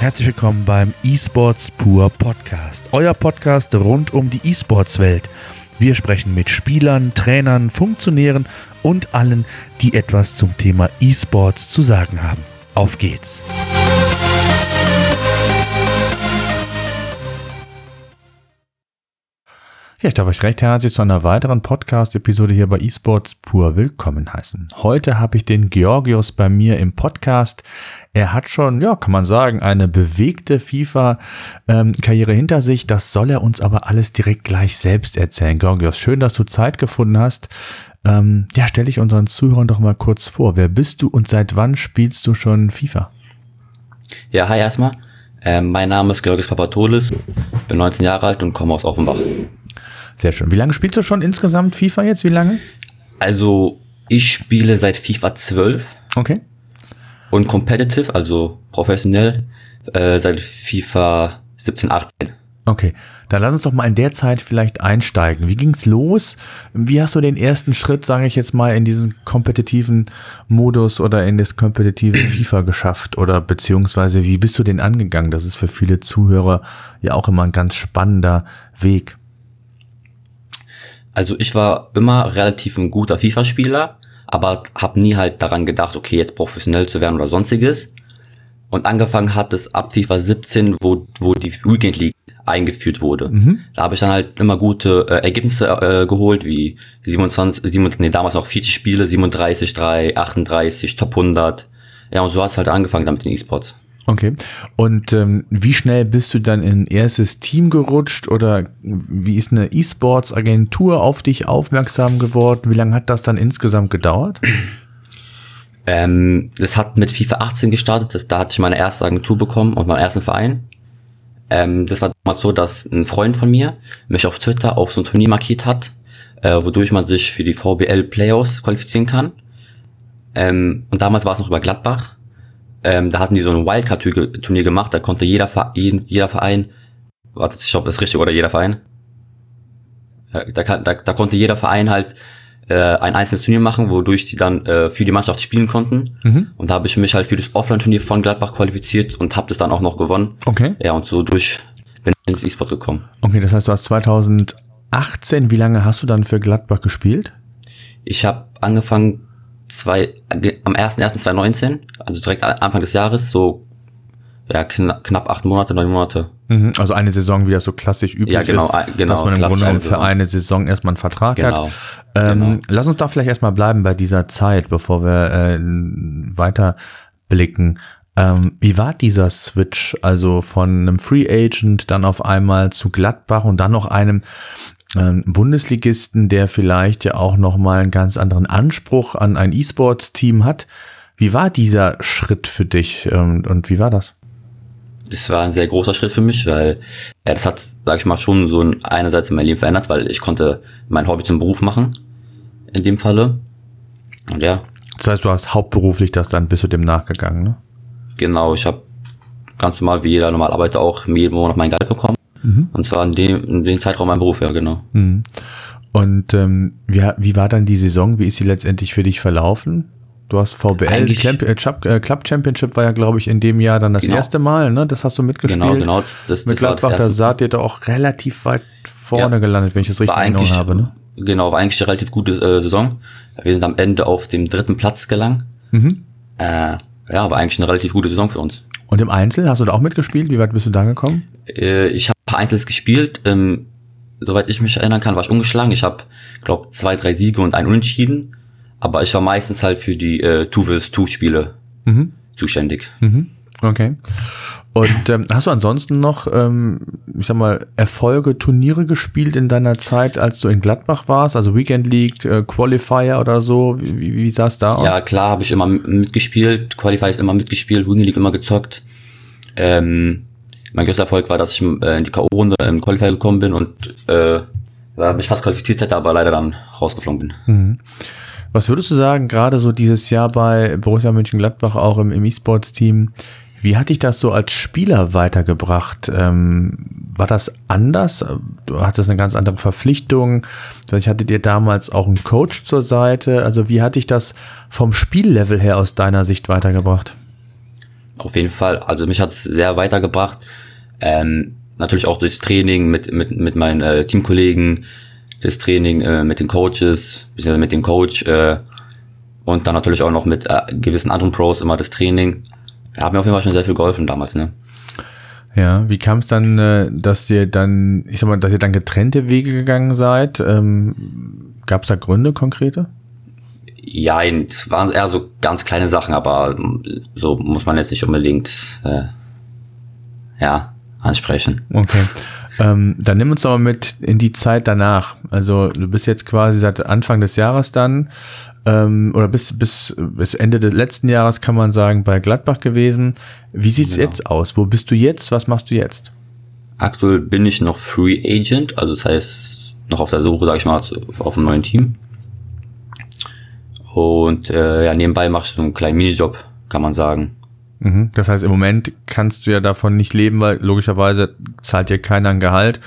Herzlich willkommen beim eSports Pur Podcast, euer Podcast rund um die eSports-Welt. Wir sprechen mit Spielern, Trainern, Funktionären und allen, die etwas zum Thema eSports zu sagen haben. Auf geht's! Ja, ich darf euch recht herzlich zu einer weiteren Podcast-Episode hier bei eSports pur willkommen heißen. Heute habe ich den Georgios bei mir im Podcast. Er hat schon, ja, kann man sagen, eine bewegte FIFA-Karriere hinter sich. Das soll er uns aber alles direkt gleich selbst erzählen. Georgios, schön, dass du Zeit gefunden hast. Ähm, ja, stell dich unseren Zuhörern doch mal kurz vor. Wer bist du und seit wann spielst du schon FIFA? Ja, hi erstmal. Ähm, mein Name ist Georgios Papatoulis, bin 19 Jahre alt und komme aus Offenbach. Sehr schön. Wie lange spielst du schon insgesamt FIFA jetzt? Wie lange? Also, ich spiele seit FIFA 12. Okay. Und competitive, also professionell, äh, seit FIFA 17, 18. Okay, dann lass uns doch mal in der Zeit vielleicht einsteigen. Wie ging's los? Wie hast du den ersten Schritt, sage ich jetzt mal, in diesen kompetitiven Modus oder in das kompetitive FIFA geschafft? Oder beziehungsweise wie bist du den angegangen? Das ist für viele Zuhörer ja auch immer ein ganz spannender Weg. Also ich war immer relativ ein guter FIFA-Spieler, aber habe nie halt daran gedacht, okay, jetzt professionell zu werden oder sonstiges. Und angefangen hat es ab FIFA 17, wo, wo die Weekend League eingeführt wurde. Mhm. Da habe ich dann halt immer gute äh, Ergebnisse äh, geholt, wie 27, 27, nee, damals auch 40 Spiele, 37, 3, 38, Top 100. Ja, und so hat es halt angefangen damit in E-Sports. Okay. Und ähm, wie schnell bist du dann in erstes Team gerutscht oder wie ist eine E-Sports-Agentur auf dich aufmerksam geworden? Wie lange hat das dann insgesamt gedauert? Ähm, das hat mit FIFA 18 gestartet. Das, da hatte ich meine erste Agentur bekommen und meinen ersten Verein. Ähm, das war damals so, dass ein Freund von mir mich auf Twitter auf so ein Turnier markiert hat, äh, wodurch man sich für die VBL Playoffs qualifizieren kann. Ähm, und damals war es noch über Gladbach ähm, da hatten die so ein Wildcard-Turnier gemacht, da konnte jeder Verein, jeder Verein, warte, ich glaube, das ist richtig, oder jeder Verein? Da, da, da, da konnte jeder Verein halt äh, ein einzelnes Turnier machen, wodurch die dann äh, für die Mannschaft spielen konnten. Mhm. Und da habe ich mich halt für das Offline-Turnier von Gladbach qualifiziert und habe das dann auch noch gewonnen. Okay. Ja, und so durch bin ich ins E-Sport gekommen. Okay, das heißt, du hast 2018, wie lange hast du dann für Gladbach gespielt? Ich habe angefangen zwei, am 1.1.2019, also direkt Anfang des Jahres, so ja, knapp, knapp acht Monate, neun Monate. Mhm, also eine Saison, wie das so klassisch üblich ja, genau, ist, genau, dass man im Grunde genommen für eine Saison erstmal einen Vertrag genau, hat. Ähm, genau. Lass uns da vielleicht erstmal bleiben bei dieser Zeit, bevor wir äh, weiter blicken. Ähm, wie war dieser Switch, also von einem Free Agent dann auf einmal zu Gladbach und dann noch einem ähm, Bundesligisten, der vielleicht ja auch nochmal einen ganz anderen Anspruch an ein E-Sports-Team hat. Wie war dieser Schritt für dich ähm, und wie war das? Das war ein sehr großer Schritt für mich, weil ja, das hat, sag ich mal, schon so einerseits in mein Leben verändert, weil ich konnte mein Hobby zum Beruf machen, in dem Falle. Und ja. Das heißt, du hast hauptberuflich das dann, bist du dem nachgegangen, ne? Genau, ich habe ganz normal wie jeder normal Arbeiter auch jeden Monat mein Geld bekommen. Mhm. Und zwar in dem, in dem Zeitraum mein Beruf, ja, genau. Mhm. Und ähm, wie, wie war dann die Saison? Wie ist sie letztendlich für dich verlaufen? Du hast VBL, Champ äh, äh, Club Championship war ja, glaube ich, in dem Jahr dann das genau. erste Mal, ne? Das hast du mitgespielt. Genau, genau. Das, Mit Gladbach, da seid ihr doch auch relativ weit vorne ja. gelandet, wenn ich das richtig erinnert habe, ne? Genau, war eigentlich eine relativ gute äh, Saison. Wir sind am Ende auf dem dritten Platz gelangt. Mhm. Äh, ja, war eigentlich eine relativ gute Saison für uns. Und im Einzel hast du da auch mitgespielt? Wie weit bist du da gekommen? Äh, ich habe paar Einzels gespielt. Ähm, soweit ich mich erinnern kann, war ich ungeschlagen. Ich habe, glaube zwei, drei Siege und ein Unentschieden. Aber ich war meistens halt für die äh, Two vs Two Spiele mhm. zuständig. Mhm. Okay. Und ähm, hast du ansonsten noch, ähm, ich sag mal, Erfolge, Turniere gespielt in deiner Zeit, als du in Gladbach warst? Also Weekend League, äh, Qualifier oder so? Wie, wie sah es da aus? Ja, klar, habe ich immer mitgespielt. Qualifier ist immer mitgespielt, Weekend League immer gezockt. Ähm, mein größter Erfolg war, dass ich äh, in die K.O.-Runde im Qualifier gekommen bin und äh, mich fast qualifiziert hätte, aber leider dann rausgeflogen bin. Mhm. Was würdest du sagen, gerade so dieses Jahr bei Borussia Mönchengladbach auch im, im E-Sports-Team, wie hat dich das so als Spieler weitergebracht? Ähm, war das anders? Du hattest eine ganz andere Verpflichtung. Vielleicht hattet ihr damals auch einen Coach zur Seite. Also wie hat dich das vom Spiellevel her aus deiner Sicht weitergebracht? Auf jeden Fall. Also mich hat es sehr weitergebracht. Ähm, natürlich auch durchs Training mit, mit, mit meinen äh, Teamkollegen, das Training äh, mit den Coaches, beziehungsweise mit dem Coach äh, und dann natürlich auch noch mit äh, gewissen anderen Pros immer das Training. Ja, hat mir auf jeden Fall schon sehr viel geholfen damals, ne? Ja, wie kam es dann, äh, dass ihr dann, ich sag mal, dass ihr dann getrennte Wege gegangen seid? Ähm, Gab es da Gründe konkrete? Ja, es waren eher so ganz kleine Sachen, aber so muss man jetzt nicht unbedingt äh, ja ansprechen. Okay. Ähm, dann nimm uns doch mal mit in die Zeit danach. Also du bist jetzt quasi seit Anfang des Jahres dann ähm, oder bis, bis, bis Ende des letzten Jahres kann man sagen bei Gladbach gewesen. Wie sieht's genau. jetzt aus? Wo bist du jetzt? Was machst du jetzt? Aktuell bin ich noch Free Agent, also das heißt noch auf der Suche, sag ich mal, auf einem neuen Team. Und äh, ja, nebenbei ich so einen kleinen Minijob, kann man sagen. Mhm. Das heißt, im Moment kannst du ja davon nicht leben, weil logischerweise zahlt dir keiner ein Gehalt.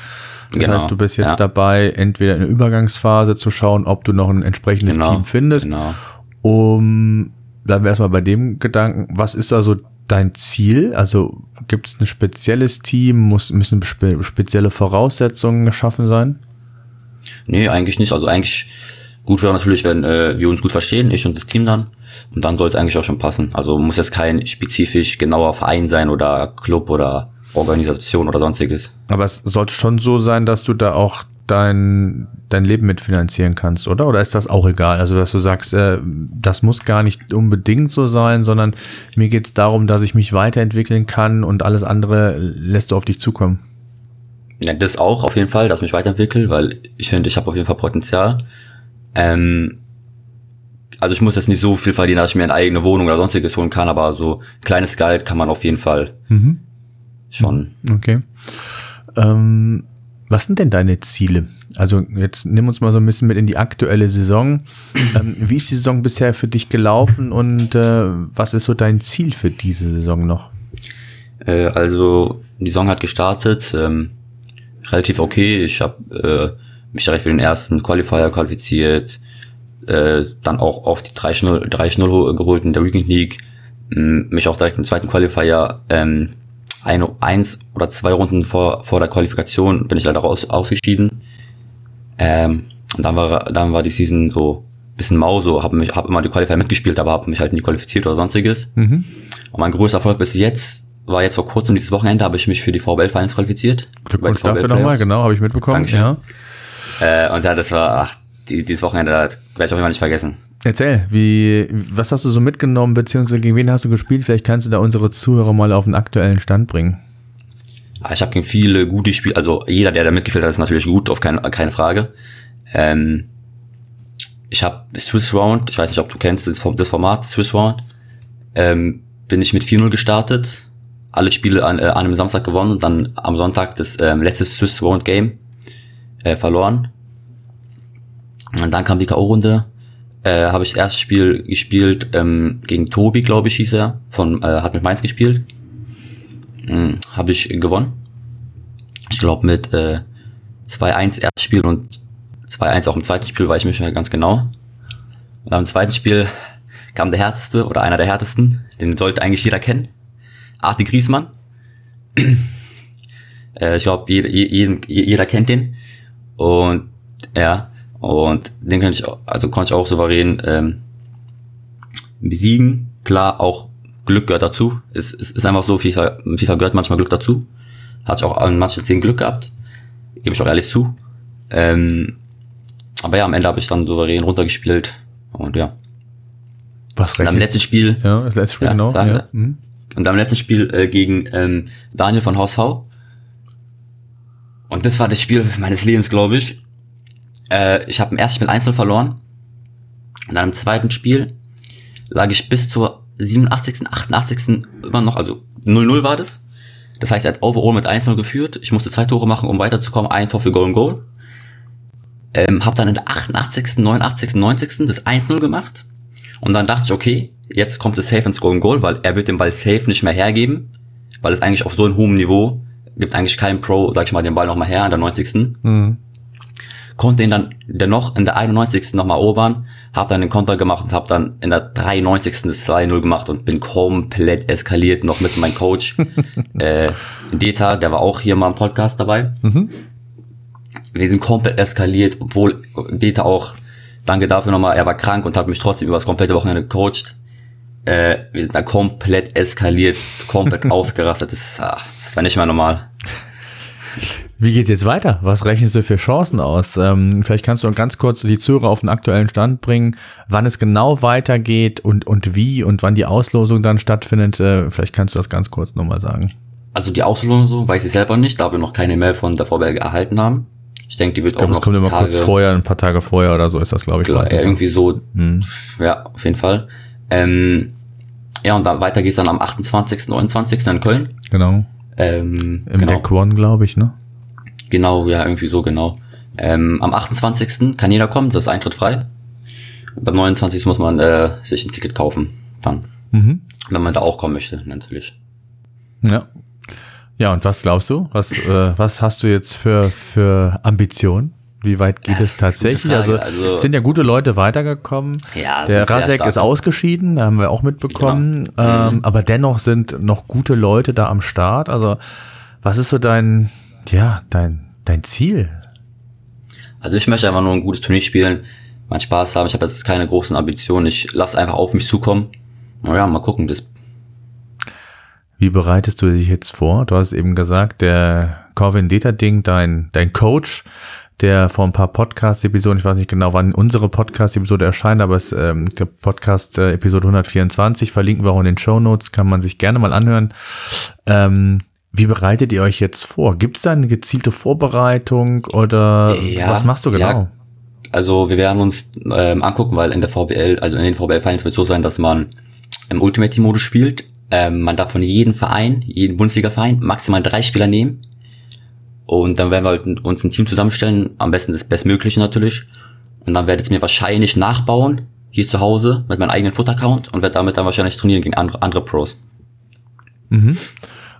Das genau, heißt, du bist jetzt ja. dabei, entweder in der Übergangsphase zu schauen, ob du noch ein entsprechendes genau, Team findest. Genau. Um, bleiben wir erstmal bei dem Gedanken, was ist also dein Ziel? Also gibt es ein spezielles Team? Muss, müssen spe spezielle Voraussetzungen geschaffen sein? Nee, eigentlich nicht. Also eigentlich gut wäre natürlich, wenn äh, wir uns gut verstehen, ich und das Team dann. Und dann soll es eigentlich auch schon passen. Also muss jetzt kein spezifisch genauer Verein sein oder Club oder Organisation oder sonstiges. Aber es sollte schon so sein, dass du da auch dein, dein Leben mitfinanzieren kannst, oder? Oder ist das auch egal? Also, dass du sagst, äh, das muss gar nicht unbedingt so sein, sondern mir geht es darum, dass ich mich weiterentwickeln kann und alles andere lässt du auf dich zukommen. Ja, das auch auf jeden Fall, dass ich mich weiterentwickle, weil ich finde, ich habe auf jeden Fall Potenzial. Ähm, also ich muss jetzt nicht so viel verdienen, dass ich mir eine eigene Wohnung oder sonstiges holen kann, aber so kleines Gehalt kann man auf jeden Fall mhm. schon. Okay. Ähm, was sind denn deine Ziele? Also jetzt nimm uns mal so ein bisschen mit in die aktuelle Saison. Ähm, wie ist die Saison bisher für dich gelaufen und äh, was ist so dein Ziel für diese Saison noch? Äh, also die Saison hat gestartet, ähm, relativ okay. Ich habe äh, mich direkt für den ersten Qualifier qualifiziert, äh, dann auch auf die 3-0 geholt in der Weekend League, mich auch direkt im zweiten Qualifier ähm, ein, eins oder zwei Runden vor, vor der Qualifikation bin ich leider raus, ausgeschieden. Ähm, und dann war, dann war die Season so bisschen mau, so habe mich hab immer die Qualifier mitgespielt, aber habe mich halt nie qualifiziert oder sonstiges. Mhm. Und mein größter Erfolg bis jetzt war jetzt vor kurzem dieses Wochenende, habe ich mich für die VBL Finals qualifiziert. Glückwunsch dafür nochmal, genau, habe ich mitbekommen. Dankeschön. Ja. Äh, und ja, das war, ach, die, dieses Wochenende werde ich auch immer nicht vergessen. Erzähl, wie, was hast du so mitgenommen, beziehungsweise gegen wen hast du gespielt? Vielleicht kannst du da unsere Zuhörer mal auf den aktuellen Stand bringen. Ah, ich habe gegen viele gute Spiele, also jeder, der da mitgespielt hat, ist natürlich gut, auf keine, keine Frage. Ähm, ich habe Swiss Round, ich weiß nicht, ob du kennst das, Format Swiss Round, ähm, bin ich mit 4-0 gestartet, alle Spiele an, äh, an einem Samstag gewonnen und dann am Sonntag das ähm, letzte Swiss Round Game äh, verloren. Und dann kam die K.O.-Runde. Äh, habe ich das erste Spiel gespielt ähm, gegen Tobi, glaube ich, hieß er. Von, äh, hat mit Mainz gespielt. Hm, habe ich gewonnen. Ich glaube mit äh, 2-1 erstes Spiel und 2-1 auch im zweiten Spiel, weiß ich mich ganz genau. Und am zweiten Spiel kam der härteste oder einer der härtesten. Den sollte eigentlich jeder kennen. Arti Griesmann. äh, ich glaube, jeder, jeder, jeder kennt den. Und ja, und den kann ich, also konnte ich auch souverän ähm, besiegen. Klar, auch Glück gehört dazu. Es, es ist einfach so, FIFA, FIFA gehört manchmal Glück dazu. Hatte ich auch an manchen Szenen Glück gehabt. Gebe ich auch ehrlich zu. Ähm, aber ja, am Ende habe ich dann souverän runtergespielt. Und ja. Was und am letzten Spiel. Ja, das letzte Spiel, ja, genau. Ja. Mhm. Und am letzten Spiel äh, gegen ähm, Daniel von HSV und das war das Spiel meines Lebens, glaube ich. Äh, ich habe im ersten Spiel einzeln verloren. Und dann im zweiten Spiel lag ich bis zur 87., 88. immer noch, also 0-0 war das. Das heißt, er hat overall mit 1-0 geführt. Ich musste zwei Tore machen, um weiterzukommen. Ein Tor für and Goal. Ähm, hab dann in der 88., 89., 90. das 1-0 gemacht. Und dann dachte ich, okay, jetzt kommt es safe ins and Goal, weil er wird den Ball safe nicht mehr hergeben, weil es eigentlich auf so einem hohen Niveau gibt eigentlich keinen Pro, sag ich mal, den Ball nochmal her an der 90. Mhm. konnte ihn dann dennoch in der 91. nochmal erobern, habe dann den Konter gemacht und habe dann in der 93. das 2-0 gemacht und bin komplett eskaliert, noch mit meinem Coach äh, Deta, der war auch hier mal im Podcast dabei. Mhm. Wir sind komplett eskaliert, obwohl Deta auch, danke dafür nochmal, er war krank und hat mich trotzdem über das komplette Wochenende gecoacht. Äh, wir sind da komplett eskaliert, komplett ausgerastet. Das, ach, das war nicht mehr normal. Wie geht's jetzt weiter? Was rechnest du für Chancen aus? Ähm, vielleicht kannst du ganz kurz die Zuhörer auf den aktuellen Stand bringen, wann es genau weitergeht und, und wie und wann die Auslosung dann stattfindet. Äh, vielleicht kannst du das ganz kurz nochmal sagen. Also die Auslosung weiß ich selber nicht, da wir noch keine Mail von der VBL erhalten haben. Ich denke, die wird ich glaub, auch noch Das kommt immer Tage, kurz vorher, ein paar Tage vorher oder so ist das, glaube ich. Klar, irgendwie so, hm. ja, auf jeden Fall. Ähm, ja, und dann weiter geht's dann am 28., 29. in Köln. Genau. Ähm, Im genau. Deck One, glaube ich, ne? Genau, ja, irgendwie so, genau. Ähm, am 28. kann jeder kommen, das ist Eintritt frei. Und am 29. muss man äh, sich ein Ticket kaufen, dann. Mhm. Wenn man da auch kommen möchte, natürlich. Ja. Ja, und was glaubst du? Was, äh, was hast du jetzt für, für Ambitionen? Wie weit geht das es tatsächlich? Also, also, sind ja gute Leute weitergekommen. Ja, der ist Rasek ist ausgeschieden, da haben wir auch mitbekommen. Genau. Ähm, mhm. Aber dennoch sind noch gute Leute da am Start. Also, was ist so dein, ja, dein, dein Ziel? Also ich möchte einfach nur ein gutes Turnier spielen, meinen Spaß haben. Ich habe jetzt keine großen Ambitionen. Ich lasse einfach auf mich zukommen. Naja, mal gucken. Das Wie bereitest du dich jetzt vor? Du hast eben gesagt, der Corvin Data-Ding, dein, dein Coach, der vor ein paar Podcast-Episoden, ich weiß nicht genau, wann unsere Podcast-Episode erscheint, aber es ähm, Podcast-Episode 124 verlinken wir auch in den Show Notes, kann man sich gerne mal anhören. Ähm, wie bereitet ihr euch jetzt vor? Gibt es da eine gezielte Vorbereitung oder ja, was machst du genau? Ja. Also wir werden uns ähm, angucken, weil in der VBL, also in den VBL Finals wird es so sein, dass man im Ultimate Team Modus spielt. Ähm, man darf von jedem Verein, jeden Bundesliga-Verein maximal drei Spieler nehmen. Und dann werden wir halt uns ein Team zusammenstellen, am besten das Bestmögliche natürlich. Und dann werde ich es mir wahrscheinlich nachbauen, hier zu Hause, mit meinem eigenen Foot-Account und werde damit dann wahrscheinlich trainieren gegen andere, andere Pros. Mhm.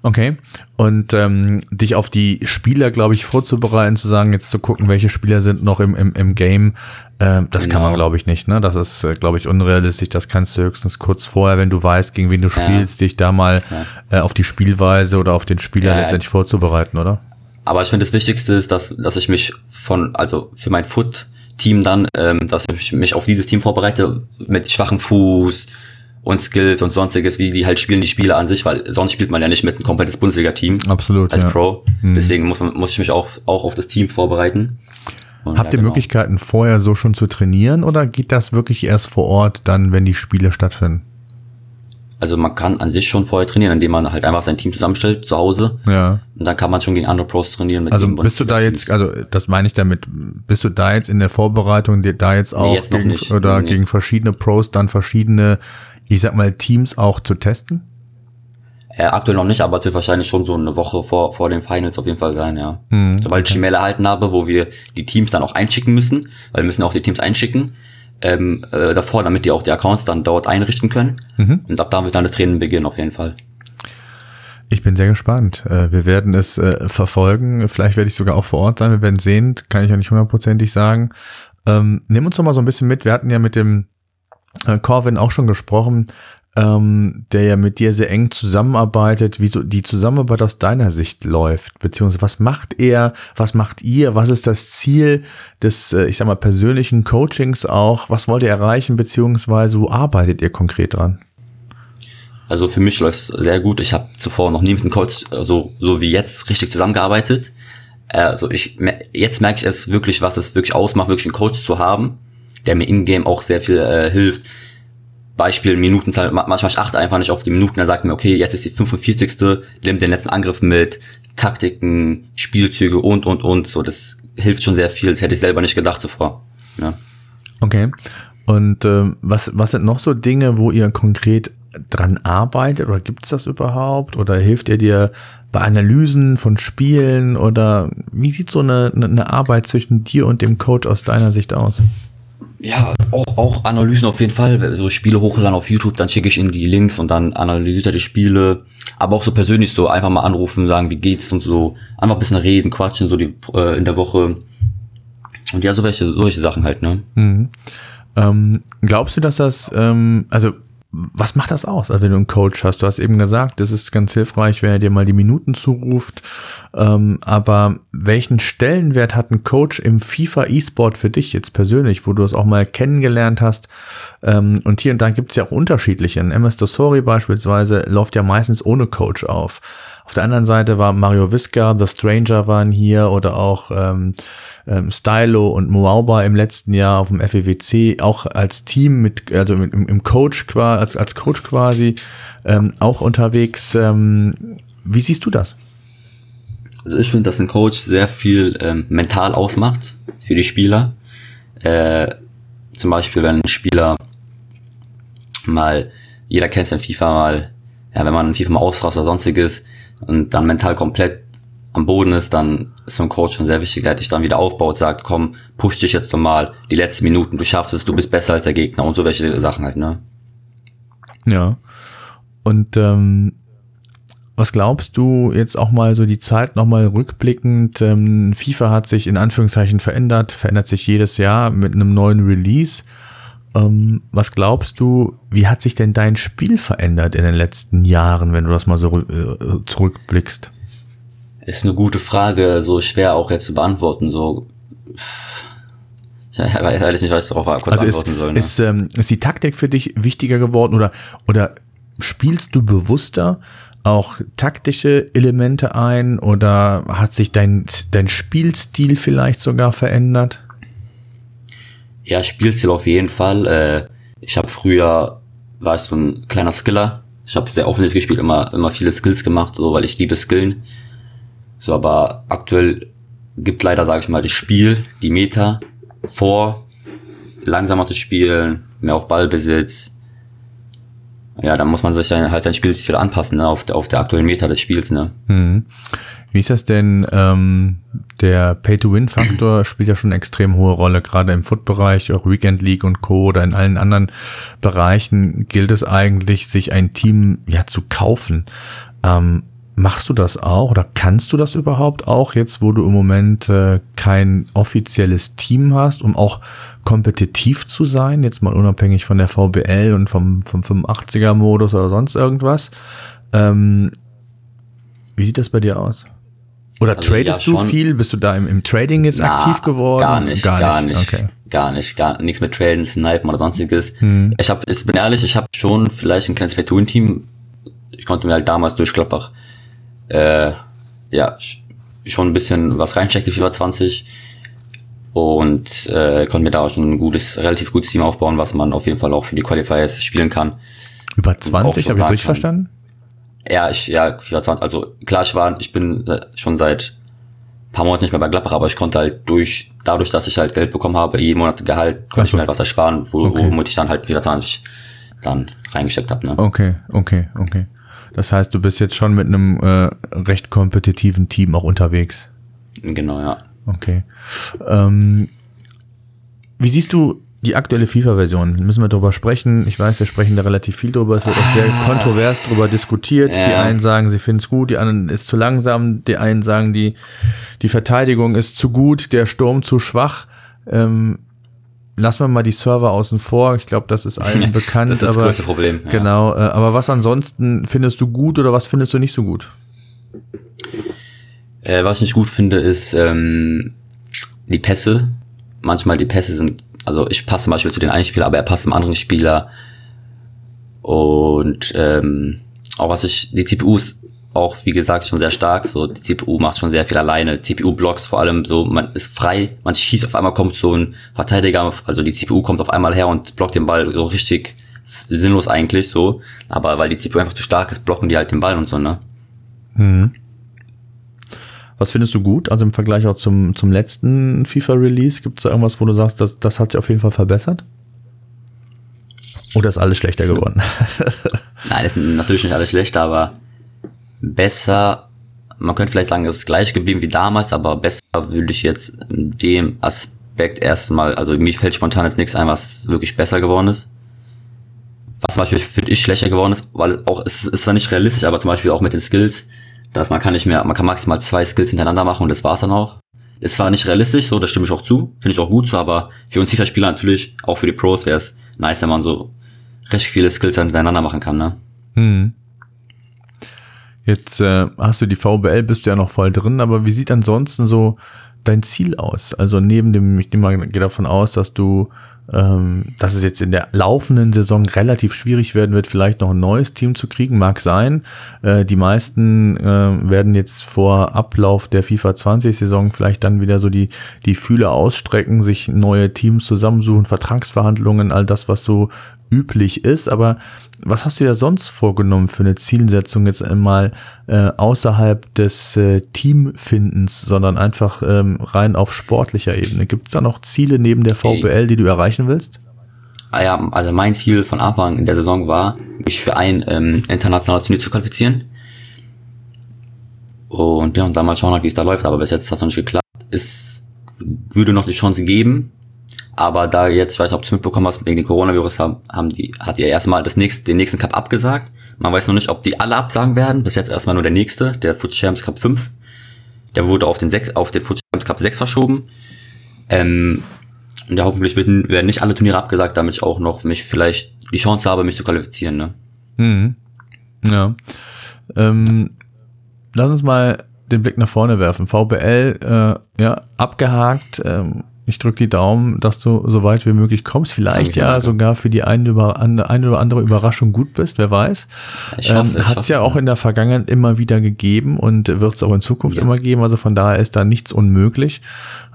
Okay. Und ähm, dich auf die Spieler, glaube ich, vorzubereiten, zu sagen, jetzt zu gucken, welche Spieler sind noch im, im, im Game, äh, das genau. kann man, genau. glaube ich, nicht. Ne? Das ist, äh, glaube ich, unrealistisch. Das kannst du höchstens kurz vorher, wenn du weißt, gegen wen du spielst, ja. dich da mal ja. äh, auf die Spielweise oder auf den Spieler ja, letztendlich vorzubereiten, oder? Aber ich finde, das Wichtigste ist, dass, dass ich mich von, also für mein Foot-Team dann, ähm, dass ich mich auf dieses Team vorbereite, mit schwachem Fuß, und Skills und sonstiges, wie die halt spielen, die Spieler an sich, weil sonst spielt man ja nicht mit ein komplettes Bundesliga-Team. Absolut. Als ja. Pro. Hm. Deswegen muss, man, muss ich mich auch, auch auf das Team vorbereiten. Und Habt ja, ihr genau. Möglichkeiten, vorher so schon zu trainieren oder geht das wirklich erst vor Ort, dann, wenn die Spiele stattfinden? Also man kann an sich schon vorher trainieren, indem man halt einfach sein Team zusammenstellt zu Hause. Ja. Und dann kann man schon gegen andere Pros trainieren. Mit also bist du da jetzt, also das meine ich damit, bist du da jetzt in der Vorbereitung, da jetzt auch nee, jetzt gegen, oder nee. gegen verschiedene Pros dann verschiedene ich sag mal, Teams auch zu testen? Äh, aktuell noch nicht, aber es wird wahrscheinlich schon so eine Woche vor, vor den Finals auf jeden Fall sein, ja. Mhm, Sobald ich die Mail erhalten habe, wo wir die Teams dann auch einschicken müssen, weil wir müssen auch die Teams einschicken, ähm, äh, davor, damit die auch die Accounts dann dort einrichten können. Mhm. Und ab da wird dann das Training beginnen, auf jeden Fall. Ich bin sehr gespannt. Äh, wir werden es äh, verfolgen. Vielleicht werde ich sogar auch vor Ort sein. Wir werden sehen. Kann ich ja nicht hundertprozentig sagen. Ähm, nimm uns doch mal so ein bisschen mit. Wir hatten ja mit dem äh, Corvin auch schon gesprochen, ähm, der ja mit dir sehr eng zusammenarbeitet, wie so die Zusammenarbeit aus deiner Sicht läuft, beziehungsweise was macht er, was macht ihr, was ist das Ziel des, äh, ich sag mal, persönlichen Coachings auch, was wollt ihr erreichen, beziehungsweise wo arbeitet ihr konkret dran? Also für mich läuft es sehr gut. Ich habe zuvor noch nie mit einem Coach so, also so wie jetzt richtig zusammengearbeitet. Also ich jetzt merke ich es wirklich, was es wirklich ausmacht, wirklich einen Coach zu haben der mir in-game auch sehr viel äh, hilft. Beispiel Minutenzahl, manchmal ich achte einfach nicht auf die Minuten, er sagt mir, okay, jetzt ist die 45. Nimm den letzten Angriff mit, Taktiken, Spielzüge und, und, und, so, das hilft schon sehr viel, das hätte ich selber nicht gedacht zuvor. Ja. Okay. Und äh, was, was sind noch so Dinge, wo ihr konkret dran arbeitet oder gibt es das überhaupt? Oder hilft er dir bei Analysen von Spielen oder wie sieht so eine, eine Arbeit zwischen dir und dem Coach aus deiner Sicht aus? Ja, auch, auch Analysen auf jeden Fall. So Spiele hochladen auf YouTube, dann schicke ich ihnen die Links und dann analysiert er die Spiele. Aber auch so persönlich so einfach mal anrufen, sagen, wie geht's und so. Einfach ein bisschen reden, quatschen, so die, äh, in der Woche. Und ja, so welche, solche Sachen halt, ne? Mhm. Ähm, glaubst du, dass das, ähm, also was macht das aus, also wenn du einen Coach hast? Du hast eben gesagt, es ist ganz hilfreich, wenn er dir mal die Minuten zuruft. Ähm, aber welchen Stellenwert hat ein Coach im FIFA E-Sport für dich jetzt persönlich, wo du es auch mal kennengelernt hast? Ähm, und hier und da gibt es ja auch unterschiedliche. Ein MS Dosori beispielsweise läuft ja meistens ohne Coach auf. Auf der anderen Seite war Mario Visca, The Stranger waren hier oder auch ähm, ähm, Stylo und Moauba im letzten Jahr auf dem FEWC auch als Team mit, also mit, im Coach quasi, als, als Coach quasi ähm, auch unterwegs. Ähm, wie siehst du das? Also ich finde, dass ein Coach sehr viel ähm, mental ausmacht für die Spieler. Äh, zum Beispiel, wenn ein Spieler mal, jeder kennt es in FIFA mal, ja, wenn man in FIFA mal ausrast oder sonstiges und dann mental komplett am Boden ist, dann ist so ein Coach schon sehr wichtig, der dich dann wieder aufbaut, sagt, komm, push dich jetzt nochmal, die letzten Minuten, du schaffst es, du bist besser als der Gegner und so welche Sachen halt, ne? Ja. Und ähm, was glaubst du jetzt auch mal so die Zeit nochmal rückblickend? Ähm, FIFA hat sich in Anführungszeichen verändert, verändert sich jedes Jahr mit einem neuen Release. Ähm, was glaubst du, wie hat sich denn dein Spiel verändert in den letzten Jahren, wenn du das mal so äh, zurückblickst? Ist eine gute Frage, so schwer auch jetzt zu beantworten. So, ich weiß ehrlich nicht, was ich darauf kurz also antworten ist, soll. Ne? Ist, ähm, ist die Taktik für dich wichtiger geworden oder, oder spielst du bewusster auch taktische Elemente ein oder hat sich dein, dein Spielstil vielleicht sogar verändert? Ja, Spielstil auf jeden Fall. Äh, ich habe früher, war ich so ein kleiner Skiller. Ich habe sehr offensiv gespielt, immer, immer viele Skills gemacht, so weil ich liebe Skillen. So, aber aktuell gibt leider, sage ich mal, das Spiel, die Meta vor, langsamer zu spielen, mehr auf Ballbesitz. Ja, da muss man sich dann halt sein Spielstil anpassen, ne, auf, der, auf der aktuellen Meta des Spiels, ne. Hm. Wie ist das denn? Ähm, der Pay-to-Win-Faktor spielt ja schon eine extrem hohe Rolle, gerade im Foot-Bereich, auch Weekend League und Co. oder in allen anderen Bereichen gilt es eigentlich, sich ein Team ja zu kaufen. Ähm, Machst du das auch oder kannst du das überhaupt auch jetzt, wo du im Moment äh, kein offizielles Team hast, um auch kompetitiv zu sein, jetzt mal unabhängig von der VBL und vom, vom 85er Modus oder sonst irgendwas? Ähm, wie sieht das bei dir aus? Oder also, tradest ja, du viel? Bist du da im, im Trading jetzt Na, aktiv geworden? Gar nicht, gar, gar nicht, okay. gar nicht, gar nichts mit Traden, Snipen oder sonstiges. Hm. Ich habe, ich bin ehrlich, ich habe schon vielleicht ein kleines Platoon-Team. Ich konnte mir halt damals durch Klappbach äh, ja, schon ein bisschen was reinstecken, FIFA 20 und äh, konnte mir da auch schon ein gutes, relativ gutes Team aufbauen, was man auf jeden Fall auch für die Qualifiers spielen kann. Über 20, habe ich richtig verstanden? Ja, ich, ja, FIFA 20, also klar, ich war, ich bin schon seit paar Monaten nicht mehr bei Gladbach, aber ich konnte halt durch, dadurch, dass ich halt Geld bekommen habe, jeden Monat Gehalt, konnte so. ich mir halt was ersparen, wo, okay. womit ich dann halt FIFA 20 dann reingesteckt habe. Ne? Okay, okay, okay. Das heißt, du bist jetzt schon mit einem äh, recht kompetitiven Team auch unterwegs. Genau, ja. Okay. Ähm, wie siehst du die aktuelle FIFA-Version? Müssen wir darüber sprechen? Ich weiß, wir sprechen da relativ viel drüber. Es wird auch sehr ah. kontrovers darüber diskutiert. Ja. Die einen sagen, sie finden es gut, die anderen ist zu langsam. Die einen sagen, die, die Verteidigung ist zu gut, der Sturm zu schwach. Ähm, lassen wir mal die Server außen vor. Ich glaube, das ist allen bekannt. das ist das aber, größte Problem. Ja. Genau. Äh, aber was ansonsten findest du gut oder was findest du nicht so gut? Äh, was ich nicht gut finde, ist ähm, die Pässe. Manchmal die Pässe sind, also ich passe zum Beispiel zu den einen Spieler, aber er passt zum anderen Spieler. Und ähm, auch was ich, die CPUs auch, wie gesagt, schon sehr stark. So, die CPU macht schon sehr viel alleine. CPU-Blocks vor allem so, man ist frei, man schießt, auf einmal kommt so ein Verteidiger, also die CPU kommt auf einmal her und blockt den Ball so richtig sinnlos eigentlich so. Aber weil die CPU einfach zu stark ist, blocken die halt den Ball und so, ne? Mhm. Was findest du gut? Also im Vergleich auch zum, zum letzten FIFA-Release, gibt es da irgendwas, wo du sagst, das, das hat sich auf jeden Fall verbessert? Oder ist alles schlechter geworden? Nein, ist natürlich nicht alles schlechter, aber besser, man könnte vielleicht sagen, es ist gleich geblieben wie damals, aber besser würde ich jetzt in dem Aspekt erstmal, also mir fällt spontan jetzt nichts ein, was wirklich besser geworden ist. Was zum Beispiel finde ich schlechter geworden ist, weil auch, es ist zwar nicht realistisch, aber zum Beispiel auch mit den Skills, dass man kann nicht mehr, man kann maximal zwei Skills hintereinander machen und das war's dann auch. ist zwar nicht realistisch, so, das stimme ich auch zu, finde ich auch gut so, aber für uns FIFA-Spieler natürlich, auch für die Pros wäre es nice, wenn man so recht viele Skills dann miteinander machen kann, ne? Hm. Jetzt äh, hast du die VBL, bist du ja noch voll drin, aber wie sieht ansonsten so dein Ziel aus? Also neben dem, ich nehme mal, gehe davon aus, dass du, ähm, dass es jetzt in der laufenden Saison relativ schwierig werden wird, vielleicht noch ein neues Team zu kriegen, mag sein. Äh, die meisten äh, werden jetzt vor Ablauf der FIFA 20 Saison vielleicht dann wieder so die, die Fühler ausstrecken, sich neue Teams zusammensuchen, Vertragsverhandlungen, all das, was so üblich ist, aber was hast du dir sonst vorgenommen für eine Zielsetzung jetzt einmal äh, außerhalb des äh, Teamfindens, sondern einfach ähm, rein auf sportlicher Ebene? Gibt es da noch Ziele neben der VBL, die du erreichen willst? Ah ja, also mein Ziel von Anfang in der Saison war, mich für ein ähm, internationales Turnier zu qualifizieren. Und ja, und dann mal schauen, wie es da läuft, aber bis jetzt hat es noch nicht geklappt. Es würde noch die Chance geben, aber da jetzt, ich weiß nicht, ob du es mitbekommen hast, wegen dem Coronavirus haben, haben die, hat die erstmal das nächste, den nächsten Cup abgesagt. Man weiß noch nicht, ob die alle absagen werden. Bis jetzt erstmal nur der nächste, der Foot Champs Cup 5. Der wurde auf den 6, auf den Foot Champs Cup 6 verschoben. Ähm, und ja, hoffentlich werden, werden nicht alle Turniere abgesagt, damit ich auch noch mich vielleicht die Chance habe, mich zu qualifizieren, ne? Mhm. Ja. Ähm, lass uns mal den Blick nach vorne werfen. VBL, äh, ja, abgehakt. Ähm, ich drücke die Daumen, dass du so weit wie möglich kommst. Vielleicht ja danke. sogar für die eine, über, eine, oder andere Überraschung gut bist, wer weiß. Ähm, Hat es ja auch in der Vergangenheit immer wieder gegeben und wird es auch in Zukunft ja. immer geben. Also von daher ist da nichts unmöglich.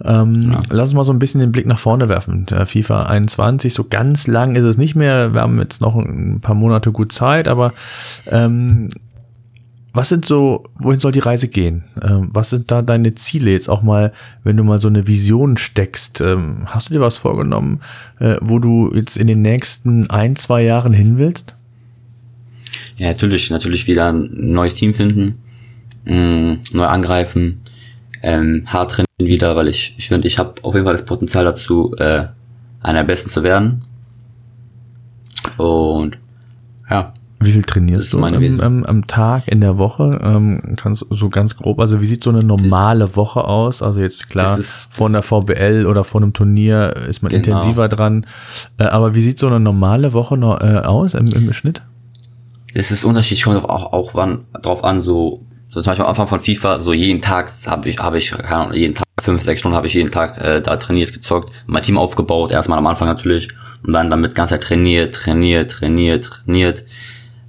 Ähm, ja. Lass uns mal so ein bisschen den Blick nach vorne werfen. Der FIFA 21, so ganz lang ist es nicht mehr. Wir haben jetzt noch ein paar Monate gut Zeit, aber ähm, was sind so, wohin soll die Reise gehen? Ähm, was sind da deine Ziele jetzt auch mal, wenn du mal so eine Vision steckst? Ähm, hast du dir was vorgenommen, äh, wo du jetzt in den nächsten ein, zwei Jahren hin willst? Ja, natürlich, natürlich wieder ein neues Team finden, mh, mm, neu angreifen, ähm, hart trainieren wieder, weil ich, ich finde, ich habe auf jeden Fall das Potenzial dazu, äh, einer der Besten zu werden. Und ja, wie viel trainierst du am, am, am, Tag, in der Woche? Ähm, kannst so ganz grob, also wie sieht so eine normale das, Woche aus? Also jetzt klar, ist, von der VBL oder von einem Turnier ist man genau. intensiver dran. Äh, aber wie sieht so eine normale Woche noch, äh, aus im, im Schnitt? Es ist unterschiedlich, kommt auch, auch wann, drauf an, so, so zum Beispiel am Anfang von FIFA, so jeden Tag habe ich, habe ich, keine Ahnung, jeden Tag, fünf, sechs Stunden habe ich jeden Tag äh, da trainiert, gezockt, mein Team aufgebaut, erstmal am Anfang natürlich, und dann damit ganze Zeit trainiert, trainiert, trainiert, trainiert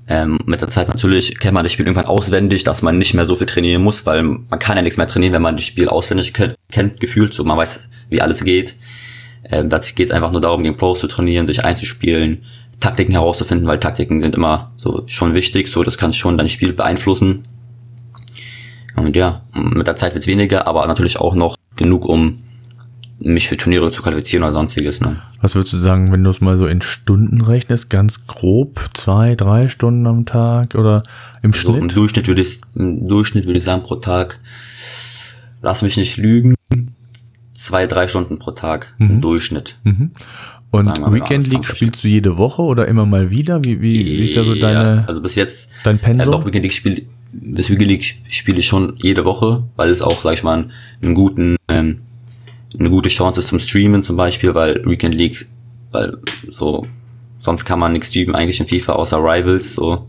ähm, mit der Zeit natürlich kennt man das Spiel irgendwann auswendig, dass man nicht mehr so viel trainieren muss, weil man kann ja nichts mehr trainieren, wenn man das Spiel auswendig kennt, kennt gefühlt, so man weiß, wie alles geht. Ähm, das geht einfach nur darum, gegen Pros zu trainieren, sich einzuspielen, Taktiken herauszufinden, weil Taktiken sind immer so schon wichtig, so das kann schon dein Spiel beeinflussen. Und ja, mit der Zeit wird's weniger, aber natürlich auch noch genug, um mich für Turniere zu qualifizieren oder sonstiges. Ne? Was würdest du sagen, wenn du es mal so in Stunden rechnest, ganz grob zwei, drei Stunden am Tag oder im also Schnitt? Im Durchschnitt würde ich, im Durchschnitt würde ich sagen pro Tag, lass mich nicht lügen, zwei, drei Stunden pro Tag mhm. im Durchschnitt. Mhm. Und Weekend League spielst du jede Woche oder immer mal wieder? Wie, wie, wie ist da so deine, ja, also bis jetzt, dein Pensum? Ja, doch, Weekend League spiele, bis Weekend League spiele ich schon jede Woche, weil es auch, sag ich mal, einen guten, ähm, eine gute Chance ist zum Streamen zum Beispiel, weil Weekend League, weil so, sonst kann man nichts streamen eigentlich in FIFA außer Rivals, so.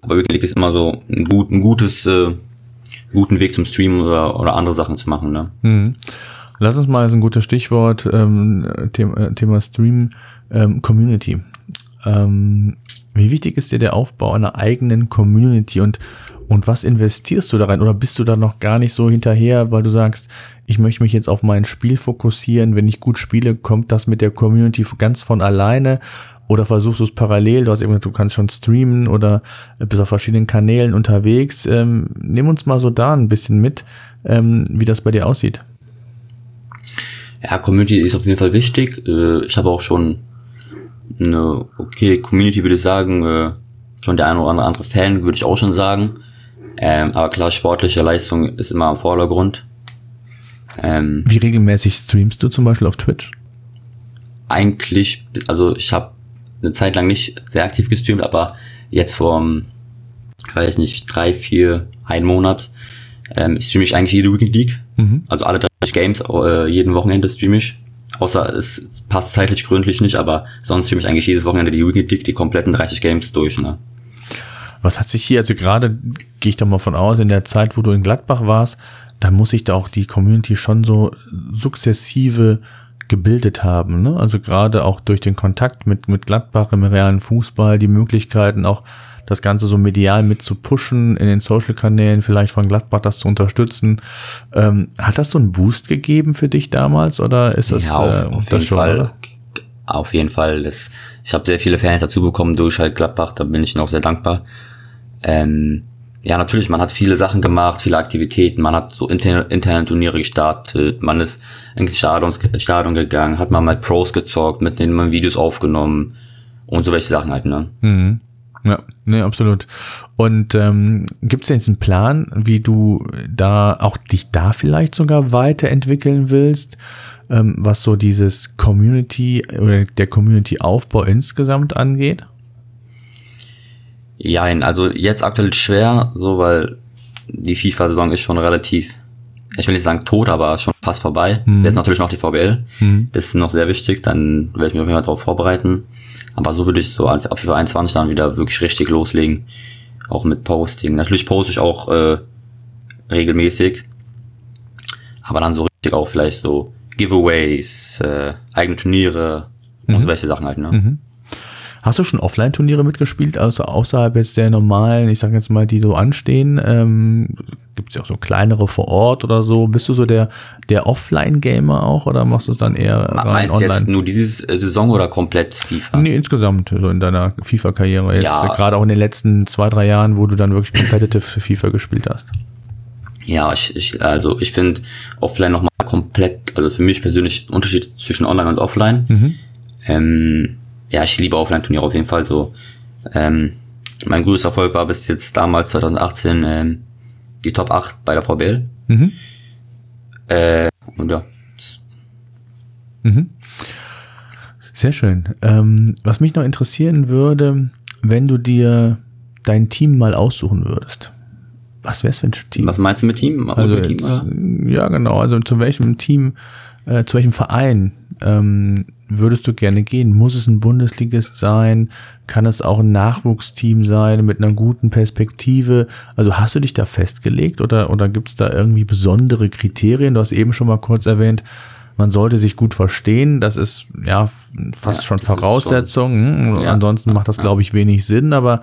Aber Weekend League ist immer so ein, gut, ein gutes, äh, guten Weg zum Streamen oder, oder andere Sachen zu machen, ne? Mhm. Lass uns mal, ist ein gutes Stichwort, ähm, Thema, äh, Thema Stream, ähm, Community. Ähm, wie wichtig ist dir der Aufbau einer eigenen Community und, und was investierst du da rein? Oder bist du da noch gar nicht so hinterher, weil du sagst, ich möchte mich jetzt auf mein Spiel fokussieren. Wenn ich gut spiele, kommt das mit der Community ganz von alleine. Oder versuchst du es parallel? Du hast eben, du kannst schon streamen oder bist auf verschiedenen Kanälen unterwegs. Ähm, nimm uns mal so da ein bisschen mit, ähm, wie das bei dir aussieht. Ja, Community ist auf jeden Fall wichtig. Äh, ich habe auch schon eine okay Community, würde ich sagen. Äh, schon der eine oder andere Fan, würde ich auch schon sagen. Ähm, aber klar, sportliche Leistung ist immer im Vordergrund. Ähm, Wie regelmäßig streamst du zum Beispiel auf Twitch? Eigentlich, also ich habe eine Zeit lang nicht sehr aktiv gestreamt, aber jetzt vor, ich weiß nicht, drei, vier, ein Monat ähm, streame ich eigentlich jede Weekend League. Mhm. Also alle 30 Games, äh, jeden Wochenende streame ich. Außer es passt zeitlich gründlich nicht, aber sonst streame ich eigentlich jedes Wochenende die Weekend League, die kompletten 30 Games durch. Ne? Was hat sich hier, also gerade gehe ich doch mal von aus, in der Zeit, wo du in Gladbach warst, da muss sich da auch die Community schon so sukzessive gebildet haben. Ne? Also gerade auch durch den Kontakt mit, mit Gladbach im realen Fußball, die Möglichkeiten auch das Ganze so medial mit zu pushen, in den Social-Kanälen vielleicht von Gladbach das zu unterstützen. Ähm, hat das so einen Boost gegeben für dich damals oder ist das, ja, auf, äh, auf jeden schon, Fall? Oder? Auf jeden Fall. Das, ich habe sehr viele Fans dazu bekommen durch halt Gladbach, da bin ich noch sehr dankbar. Ähm, ja, natürlich, man hat viele Sachen gemacht, viele Aktivitäten, man hat so interne, interne Turniere gestartet, man ist ins Stadion, Stadion gegangen, hat man mal Pros gezockt, mit denen man Videos aufgenommen und so welche Sachen halt, ne? Mhm. Ja, ne, absolut. Und ähm, gibt es jetzt einen Plan, wie du da auch dich da vielleicht sogar weiterentwickeln willst, ähm, was so dieses Community oder der Community-Aufbau insgesamt angeht? Ja, also jetzt aktuell schwer, so weil die FIFA-Saison ist schon relativ, ich will nicht sagen tot, aber schon fast vorbei. Mhm. Jetzt natürlich noch die VBL. Mhm. Das ist noch sehr wichtig, dann werde ich mich auf jeden Fall darauf vorbereiten. Aber so würde ich so ab FIFA 21 dann wieder wirklich richtig loslegen. Auch mit Posting. Natürlich poste ich auch äh, regelmäßig. Aber dann so richtig auch vielleicht so Giveaways, äh, eigene Turniere mhm. und solche Sachen halt, ne? Mhm. Hast du schon Offline-Turniere mitgespielt, also außerhalb jetzt der normalen, ich sag jetzt mal, die so anstehen? Ähm, Gibt es ja auch so kleinere vor Ort oder so? Bist du so der, der Offline-Gamer auch oder machst du es dann eher rein Meinst online? Jetzt nur diese äh, Saison oder komplett FIFA? Nee, insgesamt, so in deiner FIFA-Karriere. Jetzt ja. gerade auch in den letzten zwei, drei Jahren, wo du dann wirklich competitive für FIFA gespielt hast. Ja, ich, ich also ich finde offline nochmal komplett, also für mich persönlich Unterschied zwischen online und offline. Mhm. Ähm, ja, ich liebe Offline-Turniere auf jeden Fall so. Ähm, mein größter Erfolg war bis jetzt damals 2018 ähm, die Top 8 bei der VBL. Mhm. Äh, und ja. Mhm. Sehr schön. Ähm, was mich noch interessieren würde, wenn du dir dein Team mal aussuchen würdest. Was wär's für ein Team? Was meinst du mit Team? Also mit Team jetzt, ja, genau. Also zu welchem Team, äh, zu welchem Verein ähm, würdest du gerne gehen? Muss es ein Bundesligist sein? Kann es auch ein Nachwuchsteam sein mit einer guten Perspektive? Also hast du dich da festgelegt oder, oder gibt es da irgendwie besondere Kriterien? Du hast eben schon mal kurz erwähnt, man sollte sich gut verstehen. Das ist ja fast ja, schon Voraussetzung. Schon, hm, ja, Ansonsten macht das, glaube ich, wenig Sinn. Aber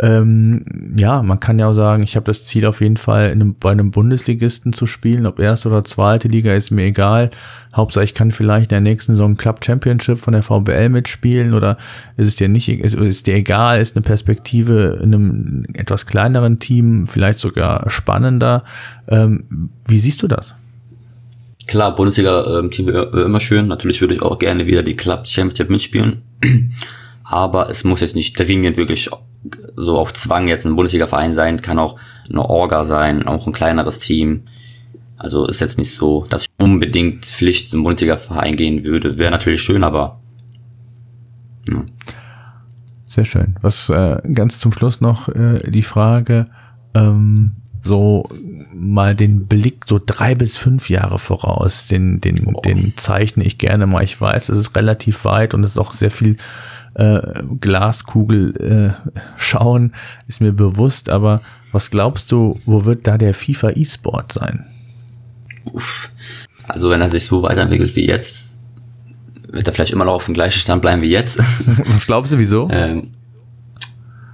ähm, ja, man kann ja auch sagen, ich habe das Ziel auf jeden Fall, in einem, bei einem Bundesligisten zu spielen. Ob erste oder zweite Liga ist mir egal. Hauptsache, ich kann vielleicht in der nächsten Saison Club Championship von der VBL mitspielen oder ist es dir nicht, ist, ist dir egal, ist eine Perspektive in einem etwas kleineren Team vielleicht sogar spannender. Ähm, wie siehst du das? Klar, Bundesliga-Team ähm, wäre immer schön. Natürlich würde ich auch gerne wieder die Club Championship mitspielen. Aber es muss jetzt nicht dringend wirklich so auf Zwang jetzt ein Bundesliga-Verein sein. Kann auch eine Orga sein, auch ein kleineres Team. Also ist jetzt nicht so, dass ich unbedingt Pflicht zum Bundesliga-Verein gehen würde. Wäre natürlich schön, aber. Ja. Sehr schön. Was äh, ganz zum Schluss noch äh, die Frage, ähm, so mal den Blick so drei bis fünf Jahre voraus, den, den, oh. den zeichne ich gerne mal. Ich weiß, es ist relativ weit und es ist auch sehr viel äh, Glaskugel äh, schauen, ist mir bewusst, aber was glaubst du, wo wird da der FIFA E-Sport sein? Uff. Also wenn er sich so weiterentwickelt wie jetzt, wird er vielleicht immer noch auf dem gleichen Stand bleiben wie jetzt. was glaubst du, wieso? Ähm,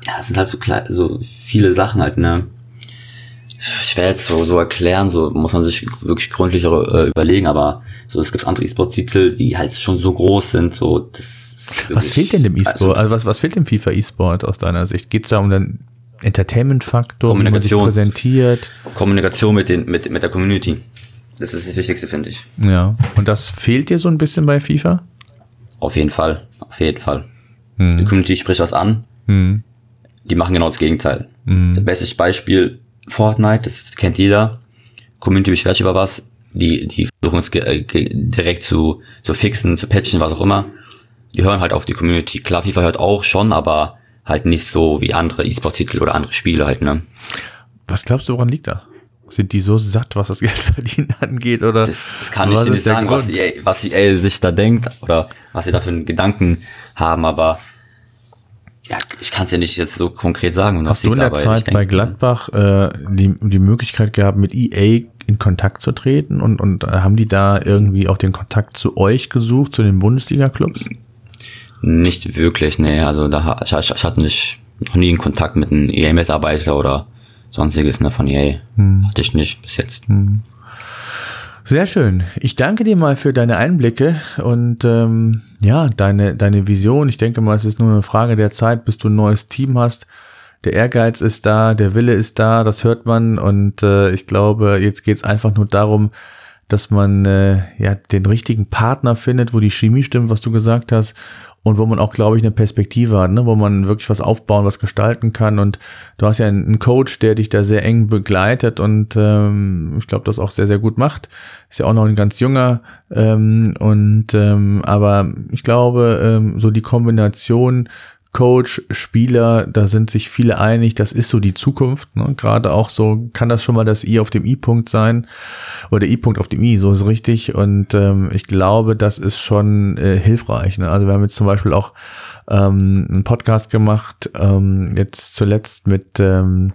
ja, es sind halt so, so viele Sachen halt, ne? Schwer jetzt so, so erklären, so muss man sich wirklich gründlicher äh, überlegen, aber so es gibt andere E-Sport-Titel, die halt schon so groß sind, so das. Was fehlt denn dem E-Sport? Also, also, was, was fehlt dem FIFA E-Sport aus deiner Sicht? Geht es da um den Entertainment-Faktor, Kommunikation, präsentiert? Kommunikation mit den mit mit der Community. Das ist das Wichtigste, finde ich. Ja. Und das fehlt dir so ein bisschen bei FIFA? Auf jeden Fall, auf jeden Fall. Hm. Die Community spricht was an. Hm. Die machen genau das Gegenteil. Hm. Das beste Beispiel Fortnite, das kennt jeder. Community beschwert sich über was, die, die versuchen es äh, direkt zu, zu fixen, zu patchen, was auch immer. Die hören halt auf die Community. Klar, FIFA hört auch schon, aber halt nicht so wie andere E-Sport-Titel oder andere Spiele halt, ne? Was glaubst du, woran liegt das? Sind die so satt, was das Geldverdienen angeht? Oder das, das kann ich dir nicht sagen, was EA, was EA sich da denkt oder was sie da für einen Gedanken haben, aber ich kann es ja nicht jetzt so konkret sagen. Hast du in der Zeit bei Gladbach äh, die, die Möglichkeit gehabt, mit EA in Kontakt zu treten und, und haben die da irgendwie auch den Kontakt zu euch gesucht, zu den Bundesliga-Clubs? Nicht wirklich, nee. Also da ich, ich, ich hatte nicht noch nie in Kontakt mit einem EA-Mitarbeiter oder sonstiges ne, von EA. Hm. Hatte ich nicht bis jetzt. Hm. Sehr schön. Ich danke dir mal für deine Einblicke und ähm, ja, deine, deine Vision. Ich denke mal, es ist nur eine Frage der Zeit, bis du ein neues Team hast. Der Ehrgeiz ist da, der Wille ist da, das hört man und äh, ich glaube, jetzt geht es einfach nur darum, dass man äh, ja den richtigen Partner findet, wo die Chemie stimmt, was du gesagt hast und wo man auch, glaube ich, eine Perspektive hat, ne? wo man wirklich was aufbauen, was gestalten kann. Und du hast ja einen Coach, der dich da sehr eng begleitet und ähm, ich glaube, das auch sehr, sehr gut macht. Ist ja auch noch ein ganz junger ähm, und ähm, aber ich glaube, ähm, so die Kombination Coach, Spieler, da sind sich viele einig, das ist so die Zukunft. Ne? Gerade auch so kann das schon mal das I auf dem I-Punkt sein oder I-Punkt auf dem I, so ist richtig. Und ähm, ich glaube, das ist schon äh, hilfreich. Ne? Also wir haben jetzt zum Beispiel auch ähm, einen Podcast gemacht, ähm, jetzt zuletzt mit ähm,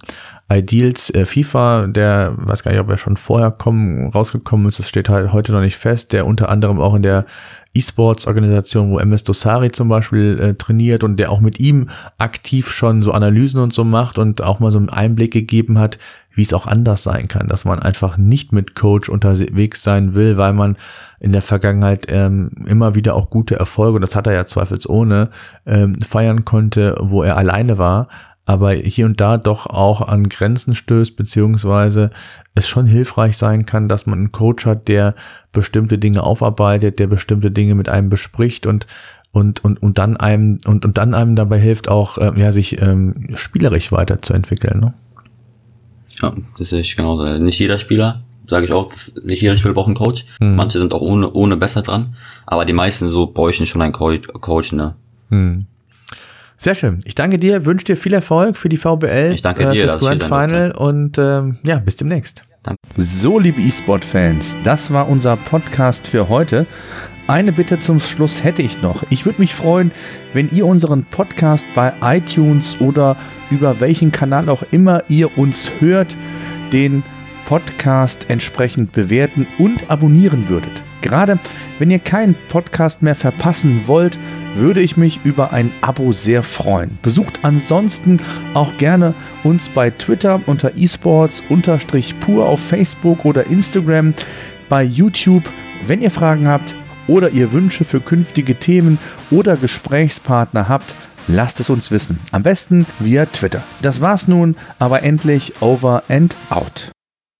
Ideals äh, FIFA, der weiß gar nicht, ob er schon vorher kommen, rausgekommen ist, das steht halt heute noch nicht fest, der unter anderem auch in der E-Sports-Organisation, wo MS Dosari zum Beispiel äh, trainiert und der auch mit ihm aktiv schon so Analysen und so macht und auch mal so einen Einblick gegeben hat, wie es auch anders sein kann, dass man einfach nicht mit Coach unterwegs sein will, weil man in der Vergangenheit ähm, immer wieder auch gute Erfolge, und das hat er ja zweifelsohne, ähm, feiern konnte, wo er alleine war, aber hier und da doch auch an Grenzen stößt, beziehungsweise es schon hilfreich sein kann, dass man einen Coach hat, der bestimmte Dinge aufarbeitet, der bestimmte Dinge mit einem bespricht und und und und dann einem und und dann einem dabei hilft auch äh, ja sich ähm, spielerisch weiterzuentwickeln. Ne? Ja, das ist genau. Nicht jeder Spieler, sage ich auch, nicht jeder Spieler braucht einen Coach. Hm. Manche sind auch ohne ohne besser dran, aber die meisten so bräuchten schon einen Coach, ne? Hm. Sehr schön. Ich danke dir, wünsche dir viel Erfolg für die VBL, ich danke äh, dir, fürs Grand Final und ähm, ja, bis demnächst. Danke. So, liebe E-Sport-Fans, das war unser Podcast für heute. Eine Bitte zum Schluss hätte ich noch. Ich würde mich freuen, wenn ihr unseren Podcast bei iTunes oder über welchen Kanal auch immer ihr uns hört, den Podcast entsprechend bewerten und abonnieren würdet. Gerade wenn ihr keinen Podcast mehr verpassen wollt, würde ich mich über ein Abo sehr freuen. Besucht ansonsten auch gerne uns bei Twitter unter esports-pur auf Facebook oder Instagram, bei YouTube, wenn ihr Fragen habt oder ihr Wünsche für künftige Themen oder Gesprächspartner habt, lasst es uns wissen. Am besten via Twitter. Das war's nun, aber endlich over and out.